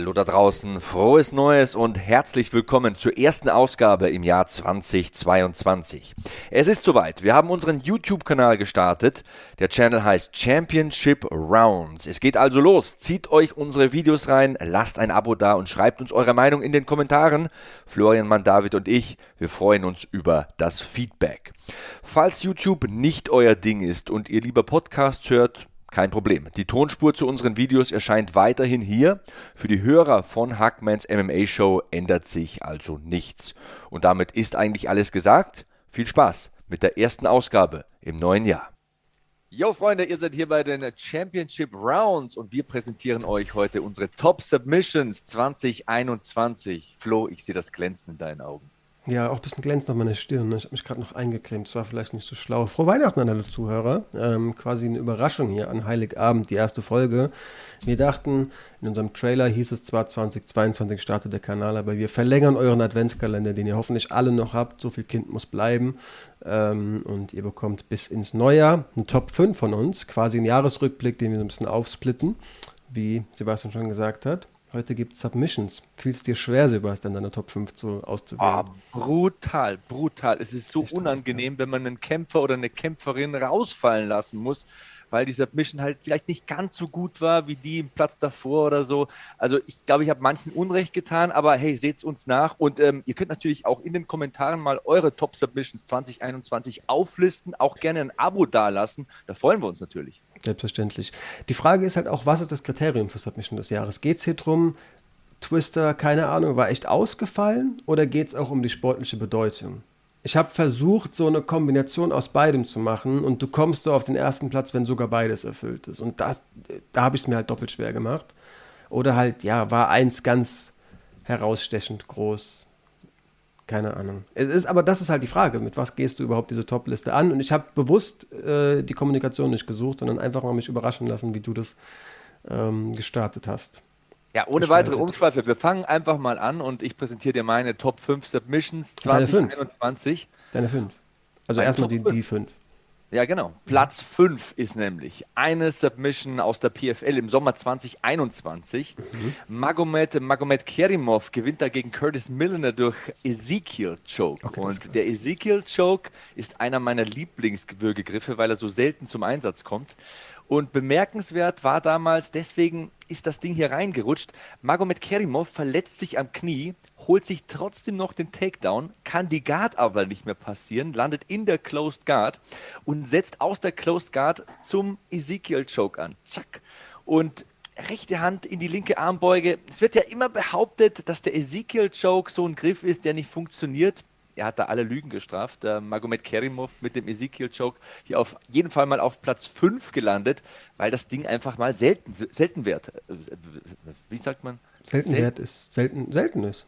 Hallo da draußen, frohes Neues und herzlich willkommen zur ersten Ausgabe im Jahr 2022. Es ist soweit, wir haben unseren YouTube-Kanal gestartet. Der Channel heißt Championship Rounds. Es geht also los, zieht euch unsere Videos rein, lasst ein Abo da und schreibt uns eure Meinung in den Kommentaren. Florian Mann, David und ich, wir freuen uns über das Feedback. Falls YouTube nicht euer Ding ist und ihr lieber Podcasts hört, kein Problem. Die Tonspur zu unseren Videos erscheint weiterhin hier. Für die Hörer von Hackmans MMA Show ändert sich also nichts. Und damit ist eigentlich alles gesagt. Viel Spaß mit der ersten Ausgabe im neuen Jahr. Yo Freunde, ihr seid hier bei den Championship Rounds und wir präsentieren euch heute unsere Top Submissions 2021. Flo, ich sehe das Glänzen in deinen Augen. Ja, auch ein bisschen glänzt auf meiner Stirn. Ne? Ich habe mich gerade noch eingecremt. Das war vielleicht nicht so schlau. Frohe Weihnachten an alle Zuhörer. Ähm, quasi eine Überraschung hier an Heiligabend, die erste Folge. Wir dachten, in unserem Trailer hieß es zwar 2022 startet der Kanal, aber wir verlängern euren Adventskalender, den ihr hoffentlich alle noch habt. So viel Kind muss bleiben. Ähm, und ihr bekommt bis ins Neujahr einen Top 5 von uns. Quasi einen Jahresrückblick, den wir so ein bisschen aufsplitten, wie Sebastian schon gesagt hat. Heute gibt es Submissions. Fiel es dir schwer, Sebastian, deine Top 5 zu, auszuwählen? Oh, brutal, brutal. Es ist so Echt unangenehm, wenn man einen Kämpfer oder eine Kämpferin rausfallen lassen muss, weil die Submission halt vielleicht nicht ganz so gut war wie die im Platz davor oder so. Also ich glaube, ich habe manchen Unrecht getan, aber hey, seht es uns nach. Und ähm, ihr könnt natürlich auch in den Kommentaren mal eure Top Submissions 2021 auflisten, auch gerne ein Abo dalassen. Da freuen wir uns natürlich. Selbstverständlich. Die Frage ist halt auch, was ist das Kriterium für Submission des Jahres? Geht es hier drum, Twister, keine Ahnung, war echt ausgefallen oder geht es auch um die sportliche Bedeutung? Ich habe versucht, so eine Kombination aus beidem zu machen und du kommst so auf den ersten Platz, wenn sogar beides erfüllt ist. Und das, da habe ich es mir halt doppelt schwer gemacht. Oder halt, ja, war eins ganz herausstechend groß keine Ahnung. Es ist, aber das ist halt die Frage, mit was gehst du überhaupt diese Top-Liste an? Und ich habe bewusst äh, die Kommunikation nicht gesucht, sondern einfach mal mich überraschen lassen, wie du das ähm, gestartet hast. Ja, ohne weitere Umschweife. Wir fangen einfach mal an und ich präsentiere dir meine Top 5 Submissions 2021. Deine 5. Also erstmal die, die 5. Ja, genau. Platz 5 ist nämlich eine Submission aus der PFL im Sommer 2021. Mhm. Magomed, Magomed Kerimov gewinnt dagegen Curtis Milliner durch Ezekiel Choke. Okay, Und der Ezekiel Choke ist einer meiner Lieblingswürgegriffe, weil er so selten zum Einsatz kommt. Und bemerkenswert war damals, deswegen ist das Ding hier reingerutscht. Magomed Kerimov verletzt sich am Knie, holt sich trotzdem noch den Takedown, kann die Guard aber nicht mehr passieren, landet in der Closed Guard und setzt aus der Closed Guard zum Ezekiel Choke an. Zack. Und rechte Hand in die linke Armbeuge. Es wird ja immer behauptet, dass der Ezekiel Choke so ein Griff ist, der nicht funktioniert er hat da alle Lügen gestraft. Der Magomed Kerimov mit dem Ezekiel Choke hier auf jeden Fall mal auf Platz 5 gelandet, weil das Ding einfach mal selten, selten wert. Wie sagt man? Selten wert ist. Selten, selten ist.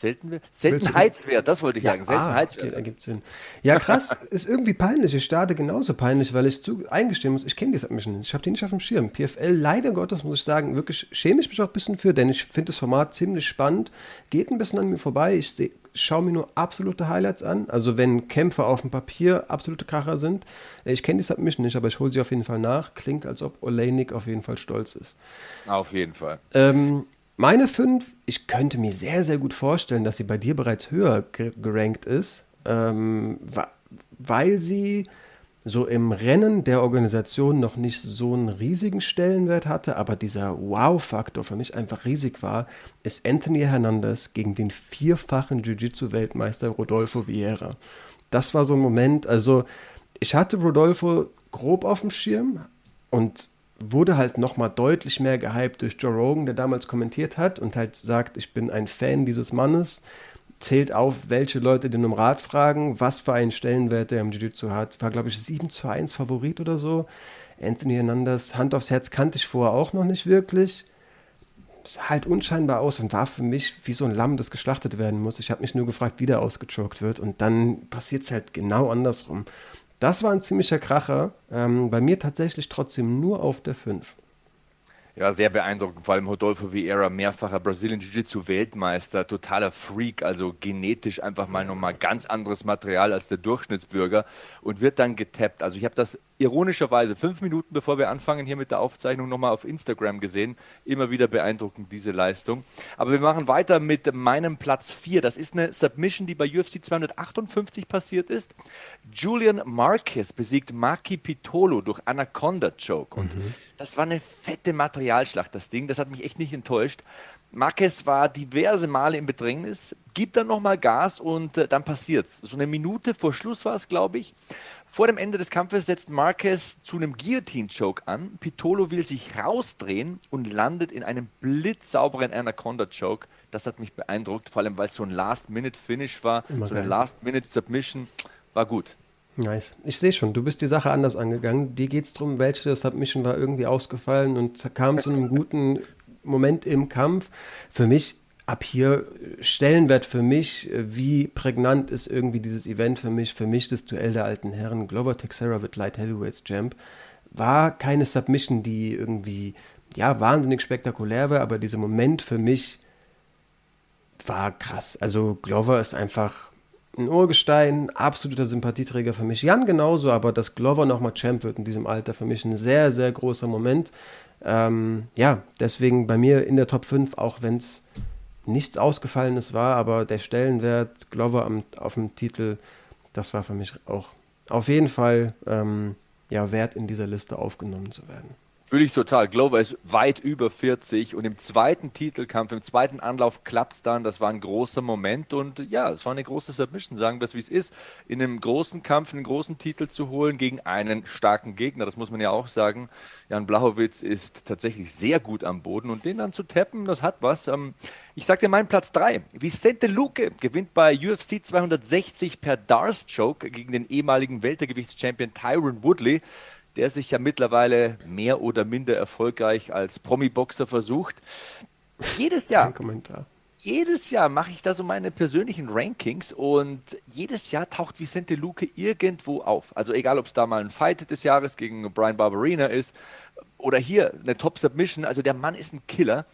Selten, Seltenheitswert, das wollte ich ja, sagen. Seltenheitswert. Ah, ergibt Sinn. Ja, krass, ist irgendwie peinlich. Ich starte genauso peinlich, weil ich zu eingestehen muss, ich kenne die Submission nicht. Ich habe die nicht auf dem Schirm. PFL, leider Gottes, muss ich sagen, wirklich schäme ich mich auch ein bisschen für, denn ich finde das Format ziemlich spannend. Geht ein bisschen an mir vorbei. Ich sehe schaue mir nur absolute Highlights an. Also wenn Kämpfe auf dem Papier absolute Kracher sind. Ich kenne die Submission nicht, aber ich hole sie auf jeden Fall nach. Klingt, als ob Oleinik auf jeden Fall stolz ist. Auf jeden Fall. Ähm, meine fünf, ich könnte mir sehr, sehr gut vorstellen, dass sie bei dir bereits höher gerankt ist, ähm, weil sie so im Rennen der Organisation noch nicht so einen riesigen Stellenwert hatte, aber dieser Wow-Faktor für mich einfach riesig war, ist Anthony Hernandez gegen den vierfachen Jiu-Jitsu-Weltmeister Rodolfo Vieira. Das war so ein Moment, also ich hatte Rodolfo grob auf dem Schirm und wurde halt nochmal deutlich mehr gehypt durch Joe Rogan, der damals kommentiert hat und halt sagt, ich bin ein Fan dieses Mannes, zählt auf, welche Leute den um Rat fragen, was für einen Stellenwert der im Jiu-Jitsu hat. War, glaube ich, 7 zu 1 Favorit oder so. Anthony Hernandez, Hand aufs Herz kannte ich vorher auch noch nicht wirklich. Sah halt unscheinbar aus und war für mich wie so ein Lamm, das geschlachtet werden muss. Ich habe mich nur gefragt, wie der ausgechoked wird und dann passiert es halt genau andersrum. Das war ein ziemlicher Kracher. Ähm, bei mir tatsächlich trotzdem nur auf der 5. Ja, sehr beeindruckend. Vor allem Rodolfo Vieira, mehrfacher Brazilian Jiu-Jitsu-Weltmeister, totaler Freak, also genetisch einfach mal nochmal ganz anderes Material als der Durchschnittsbürger und wird dann getappt. Also ich habe das ironischerweise fünf Minuten bevor wir anfangen hier mit der Aufzeichnung nochmal auf Instagram gesehen. Immer wieder beeindruckend diese Leistung. Aber wir machen weiter mit meinem Platz 4. Das ist eine Submission, die bei UFC 258 passiert ist. Julian Marquez besiegt Maki Pitolo durch Anaconda Choke. Und mhm. Das war eine fette Materialschlacht, das Ding. Das hat mich echt nicht enttäuscht. Marquez war diverse Male im Bedrängnis, gibt dann nochmal Gas und äh, dann passiert's. So eine Minute vor Schluss war es, glaube ich. Vor dem Ende des Kampfes setzt Marquez zu einem Guillotine-Choke an. Pitolo will sich rausdrehen und landet in einem blitzsauberen Anaconda-Choke. Das hat mich beeindruckt, vor allem weil es so ein Last-Minute-Finish war, Immer so eine Last-Minute-Submission. War gut. Nice. Ich sehe schon, du bist die Sache anders angegangen. Dir geht es darum, welche Submission war irgendwie ausgefallen und kam zu einem guten Moment im Kampf. Für mich ab hier Stellenwert für mich, wie prägnant ist irgendwie dieses Event für mich, für mich das Duell der alten Herren, Glover Texera wird Light Heavyweights Champ, war keine Submission, die irgendwie, ja, wahnsinnig spektakulär war, aber dieser Moment für mich war krass. Also Glover ist einfach ein Urgestein, absoluter Sympathieträger für mich. Jan genauso, aber dass Glover nochmal Champ wird in diesem Alter, für mich ein sehr, sehr großer Moment. Ähm, ja, deswegen bei mir in der Top 5, auch wenn es nichts Ausgefallenes war, aber der Stellenwert Glover am, auf dem Titel, das war für mich auch auf jeden Fall ähm, ja, wert, in dieser Liste aufgenommen zu werden. Fühle ich total. Glover ist weit über 40 und im zweiten Titelkampf, im zweiten Anlauf klappt es dann. Das war ein großer Moment und ja, es war eine große Submission, sagen wir es wie es ist. In einem großen Kampf einen großen Titel zu holen gegen einen starken Gegner, das muss man ja auch sagen. Jan Blachowitz ist tatsächlich sehr gut am Boden und den dann zu tappen, das hat was. Ähm, ich sag dir meinen Platz 3. Vicente Luque gewinnt bei UFC 260 per Dars Choke gegen den ehemaligen Weltergewichtschampion Tyron Woodley der sich ja mittlerweile mehr oder minder erfolgreich als Promi-Boxer versucht. Jedes Jahr. Jedes Jahr mache ich da so meine persönlichen Rankings und jedes Jahr taucht Vicente Luque irgendwo auf. Also egal, ob es da mal ein Fight des Jahres gegen Brian Barberina ist oder hier eine Top Submission. Also der Mann ist ein Killer.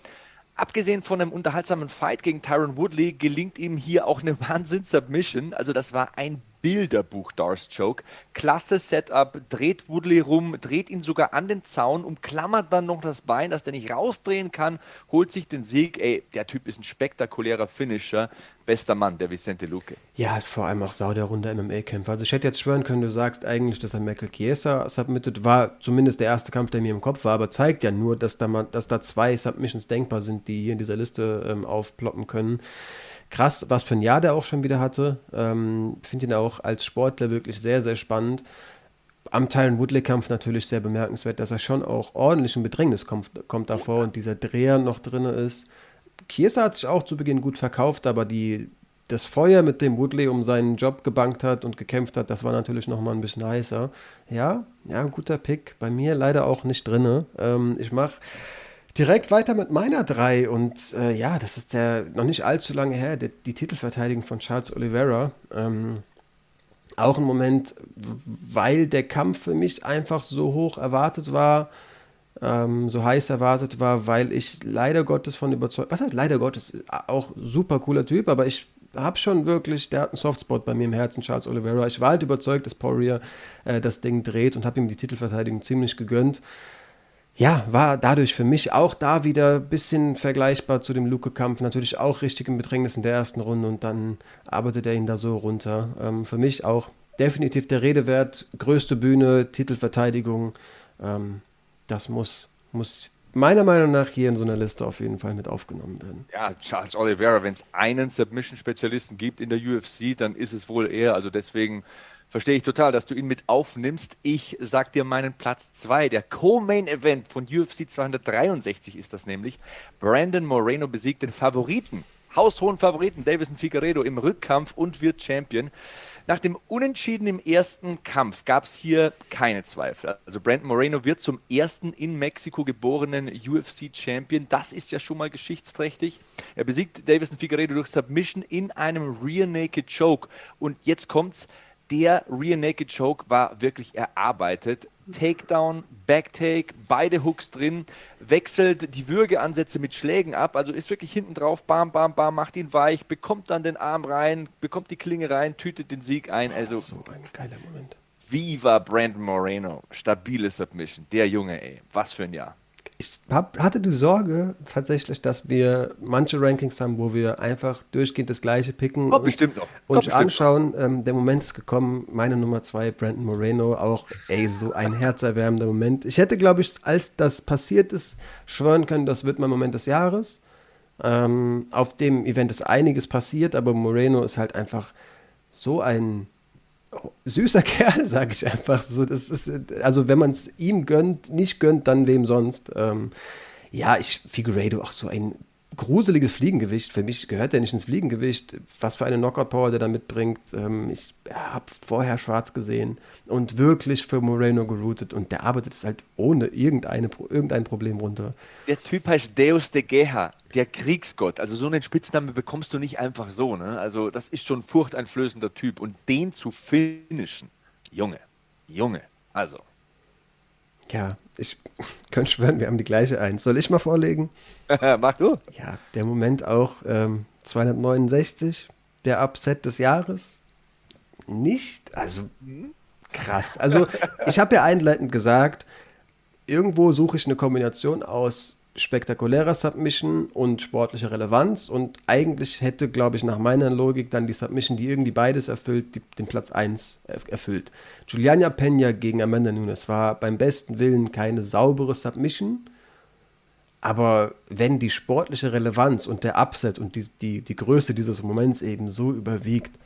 Abgesehen von einem unterhaltsamen Fight gegen Tyron Woodley gelingt ihm hier auch eine Wahnsinn-Submission. Also das war ein Bilderbuch Darth Joke. Klasse Setup, dreht Woodley rum, dreht ihn sogar an den Zaun, umklammert dann noch das Bein, dass der nicht rausdrehen kann, holt sich den Sieg. Ey, der Typ ist ein spektakulärer Finisher. Bester Mann, der Vicente Luque. Ja, vor allem auch sau der runde MMA-Kämpfer. Also ich hätte jetzt schwören können, du sagst eigentlich, dass er Michael Chiesa submitted. War zumindest der erste Kampf, der mir im Kopf war, aber zeigt ja nur, dass da, mal, dass da zwei Submissions denkbar sind, die hier in dieser Liste ähm, aufploppen können krass, was für ein Jahr der auch schon wieder hatte. Ähm, Finde ihn auch als Sportler wirklich sehr, sehr spannend. Am Tyron Woodley-Kampf natürlich sehr bemerkenswert, dass er schon auch ordentlich in Bedrängnis kommt, kommt davor und dieser Dreher noch drin ist. Chiesa hat sich auch zu Beginn gut verkauft, aber die, das Feuer, mit dem Woodley um seinen Job gebankt hat und gekämpft hat, das war natürlich noch mal ein bisschen heißer. Ja, ja, guter Pick. Bei mir leider auch nicht drin. Ähm, ich mache Direkt weiter mit meiner drei und äh, ja, das ist der noch nicht allzu lange her, die, die Titelverteidigung von Charles Oliveira. Ähm, auch ein Moment, weil der Kampf für mich einfach so hoch erwartet war, ähm, so heiß erwartet war, weil ich leider Gottes von überzeugt, was heißt leider Gottes, auch super cooler Typ, aber ich habe schon wirklich, der hat einen Softspot bei mir im Herzen, Charles Oliveira. Ich war halt überzeugt, dass Poirier äh, das Ding dreht und habe ihm die Titelverteidigung ziemlich gegönnt ja, war dadurch für mich auch da wieder ein bisschen vergleichbar zu dem Luke-Kampf. Natürlich auch richtig im Bedrängnis in der ersten Runde und dann arbeitet er ihn da so runter. Ähm, für mich auch definitiv der Redewert, größte Bühne, Titelverteidigung. Ähm, das muss, muss meiner Meinung nach hier in so einer Liste auf jeden Fall mit aufgenommen werden. Ja, Charles Oliveira, wenn es einen Submission-Spezialisten gibt in der UFC, dann ist es wohl er. Also deswegen Verstehe ich total, dass du ihn mit aufnimmst. Ich sag dir meinen Platz 2. Der Co-Main-Event von UFC 263 ist das nämlich. Brandon Moreno besiegt den Favoriten, haushohen Favoriten Davison Figueredo im Rückkampf und wird Champion. Nach dem Unentschieden im ersten Kampf gab es hier keine Zweifel. Also Brandon Moreno wird zum ersten in Mexiko geborenen UFC-Champion. Das ist ja schon mal geschichtsträchtig. Er besiegt Davison Figueredo durch Submission in einem Rear Naked Choke. Und jetzt kommt's der Rear Naked Choke war wirklich erarbeitet. Takedown, Backtake, beide Hooks drin, wechselt die Würgeansätze mit Schlägen ab, also ist wirklich hinten drauf, bam, bam, bam, macht ihn weich, bekommt dann den Arm rein, bekommt die Klinge rein, tütet den Sieg ein. Also so ein geiler Moment. Viva Brandon Moreno, stabile Submission, der Junge, ey, was für ein Jahr ich hab, hatte die Sorge tatsächlich, dass wir manche Rankings haben, wo wir einfach durchgehend das gleiche picken Kommt und bestimmt anschauen. Ähm, der Moment ist gekommen, meine Nummer zwei, Brandon Moreno, auch ey, so ein herzerwärmender Moment. Ich hätte, glaube ich, als das passiert ist, schwören können, das wird mein Moment des Jahres. Ähm, auf dem Event ist einiges passiert, aber Moreno ist halt einfach so ein süßer Kerl, sage ich einfach. So, das ist, also wenn man es ihm gönnt, nicht gönnt, dann wem sonst. Ähm, ja, ich Figueiredo auch so ein gruseliges Fliegengewicht. Für mich gehört er nicht ins Fliegengewicht. Was für eine Knockout-Power der da mitbringt. Ähm, ich habe vorher schwarz gesehen und wirklich für Moreno geroutet und der arbeitet es halt ohne irgendeine, irgendein Problem runter. Der Typ heißt Deus de Geha, der Kriegsgott. Also so einen Spitznamen bekommst du nicht einfach so. Ne? Also das ist schon furchteinflößender Typ und den zu finishen, Junge, Junge, also. Ja, ich könnte schwören, wir haben die gleiche Eins. Soll ich mal vorlegen? Mach du. Ja, der Moment auch ähm, 269, der Upset des Jahres. Nicht, also krass. Also ich habe ja einleitend gesagt, irgendwo suche ich eine Kombination aus spektakulärer Submission und sportlicher Relevanz. Und eigentlich hätte, glaube ich, nach meiner Logik dann die Submission, die irgendwie beides erfüllt, die, den Platz 1 erfüllt. Juliana Pena gegen Amanda Nunes war beim besten Willen keine saubere Submission. Aber wenn die sportliche Relevanz und der Upset und die, die, die Größe dieses Moments eben so überwiegt,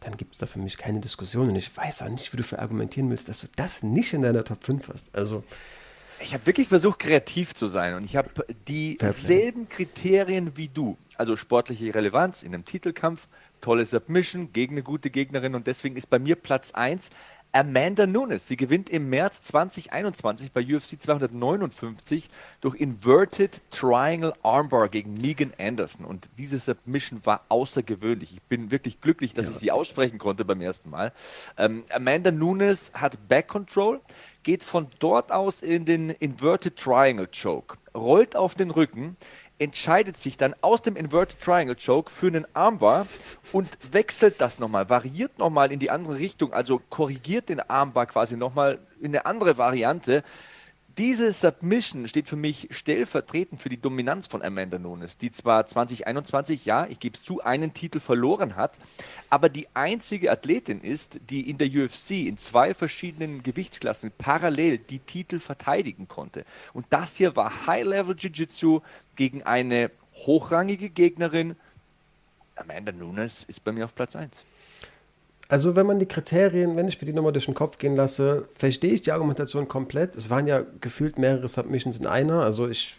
dann gibt es da für mich keine Diskussion. Und ich weiß auch nicht, wie du für argumentieren willst, dass du das nicht in deiner Top 5 hast. Also, ich habe wirklich versucht, kreativ zu sein und ich habe dieselben Kriterien wie du. Also sportliche Relevanz in einem Titelkampf, tolle Submission gegen eine gute Gegnerin und deswegen ist bei mir Platz 1 Amanda Nunes. Sie gewinnt im März 2021 bei UFC 259 durch Inverted Triangle Armbar gegen Megan Anderson. Und diese Submission war außergewöhnlich. Ich bin wirklich glücklich, dass ja. ich sie aussprechen konnte beim ersten Mal. Ähm, Amanda Nunes hat Back Control geht von dort aus in den Inverted Triangle Choke, rollt auf den Rücken, entscheidet sich dann aus dem Inverted Triangle Choke für einen Armbar und wechselt das nochmal, variiert nochmal in die andere Richtung, also korrigiert den Armbar quasi nochmal in eine andere Variante diese Submission steht für mich stellvertretend für die Dominanz von Amanda Nunes, die zwar 2021, ja, ich gebe es zu, einen Titel verloren hat, aber die einzige Athletin ist, die in der UFC in zwei verschiedenen Gewichtsklassen parallel die Titel verteidigen konnte. Und das hier war High-Level Jiu-Jitsu gegen eine hochrangige Gegnerin. Amanda Nunes ist bei mir auf Platz 1. Also wenn man die Kriterien, wenn ich mir die nochmal durch den Kopf gehen lasse, verstehe ich die Argumentation komplett. Es waren ja gefühlt mehrere Submissions in einer. Also ich,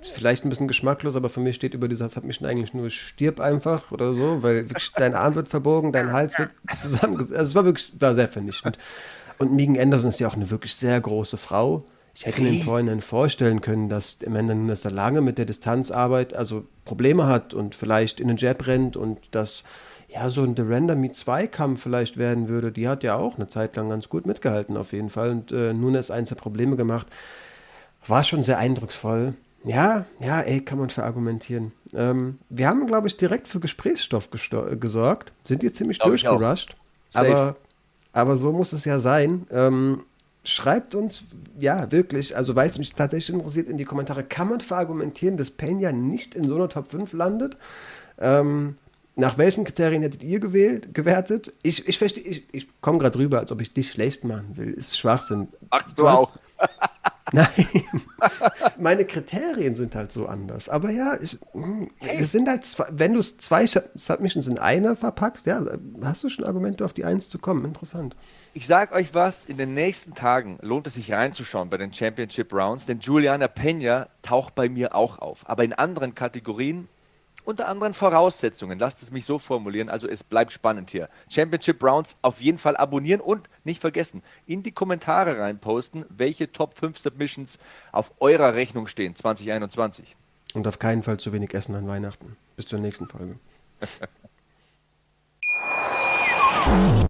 vielleicht ein bisschen geschmacklos, aber für mich steht über dieser Submission eigentlich nur stirb einfach oder so, weil wirklich dein Arm wird verbogen, dein Hals wird zusammengesetzt. Also es war wirklich, war sehr vernichtend. Und Megan Anderson ist ja auch eine wirklich sehr große Frau. Ich hätte mir im Vorhinein vorstellen können, dass Amanda Nunes da lange mit der Distanzarbeit also Probleme hat und vielleicht in den Jab rennt und das ja, so ein The Render Me 2 Kampf vielleicht werden würde, die hat ja auch eine Zeit lang ganz gut mitgehalten auf jeden Fall und äh, Nunes eins der Probleme gemacht. War schon sehr eindrucksvoll. Ja, ja, ey, kann man verargumentieren. Ähm, wir haben, glaube ich, direkt für Gesprächsstoff gesorgt. Sind hier ziemlich Glaub durchgerusht. Aber, aber so muss es ja sein. Ähm, schreibt uns, ja, wirklich, also weil es mich tatsächlich interessiert, in die Kommentare, kann man verargumentieren, dass Pena nicht in so einer Top 5 landet? Ähm, nach welchen Kriterien hättet ihr gewählt, gewertet? Ich, ich verstehe, ich, ich komme gerade rüber, als ob ich dich schlecht machen will. Ist Schwachsinn. Ach, du, du hast, auch. Nein. meine Kriterien sind halt so anders. Aber ja, ich, hey. es sind halt zwei, wenn du zwei Submissions in einer verpackst, ja, hast du schon Argumente auf die Eins zu kommen. Interessant. Ich sag euch was, in den nächsten Tagen lohnt es sich reinzuschauen bei den Championship Rounds, denn Juliana Pena taucht bei mir auch auf. Aber in anderen Kategorien unter anderen Voraussetzungen. Lasst es mich so formulieren. Also es bleibt spannend hier. Championship Rounds auf jeden Fall abonnieren und nicht vergessen, in die Kommentare reinposten, welche Top 5 Submissions auf eurer Rechnung stehen 2021. Und auf keinen Fall zu wenig essen an Weihnachten. Bis zur nächsten Folge.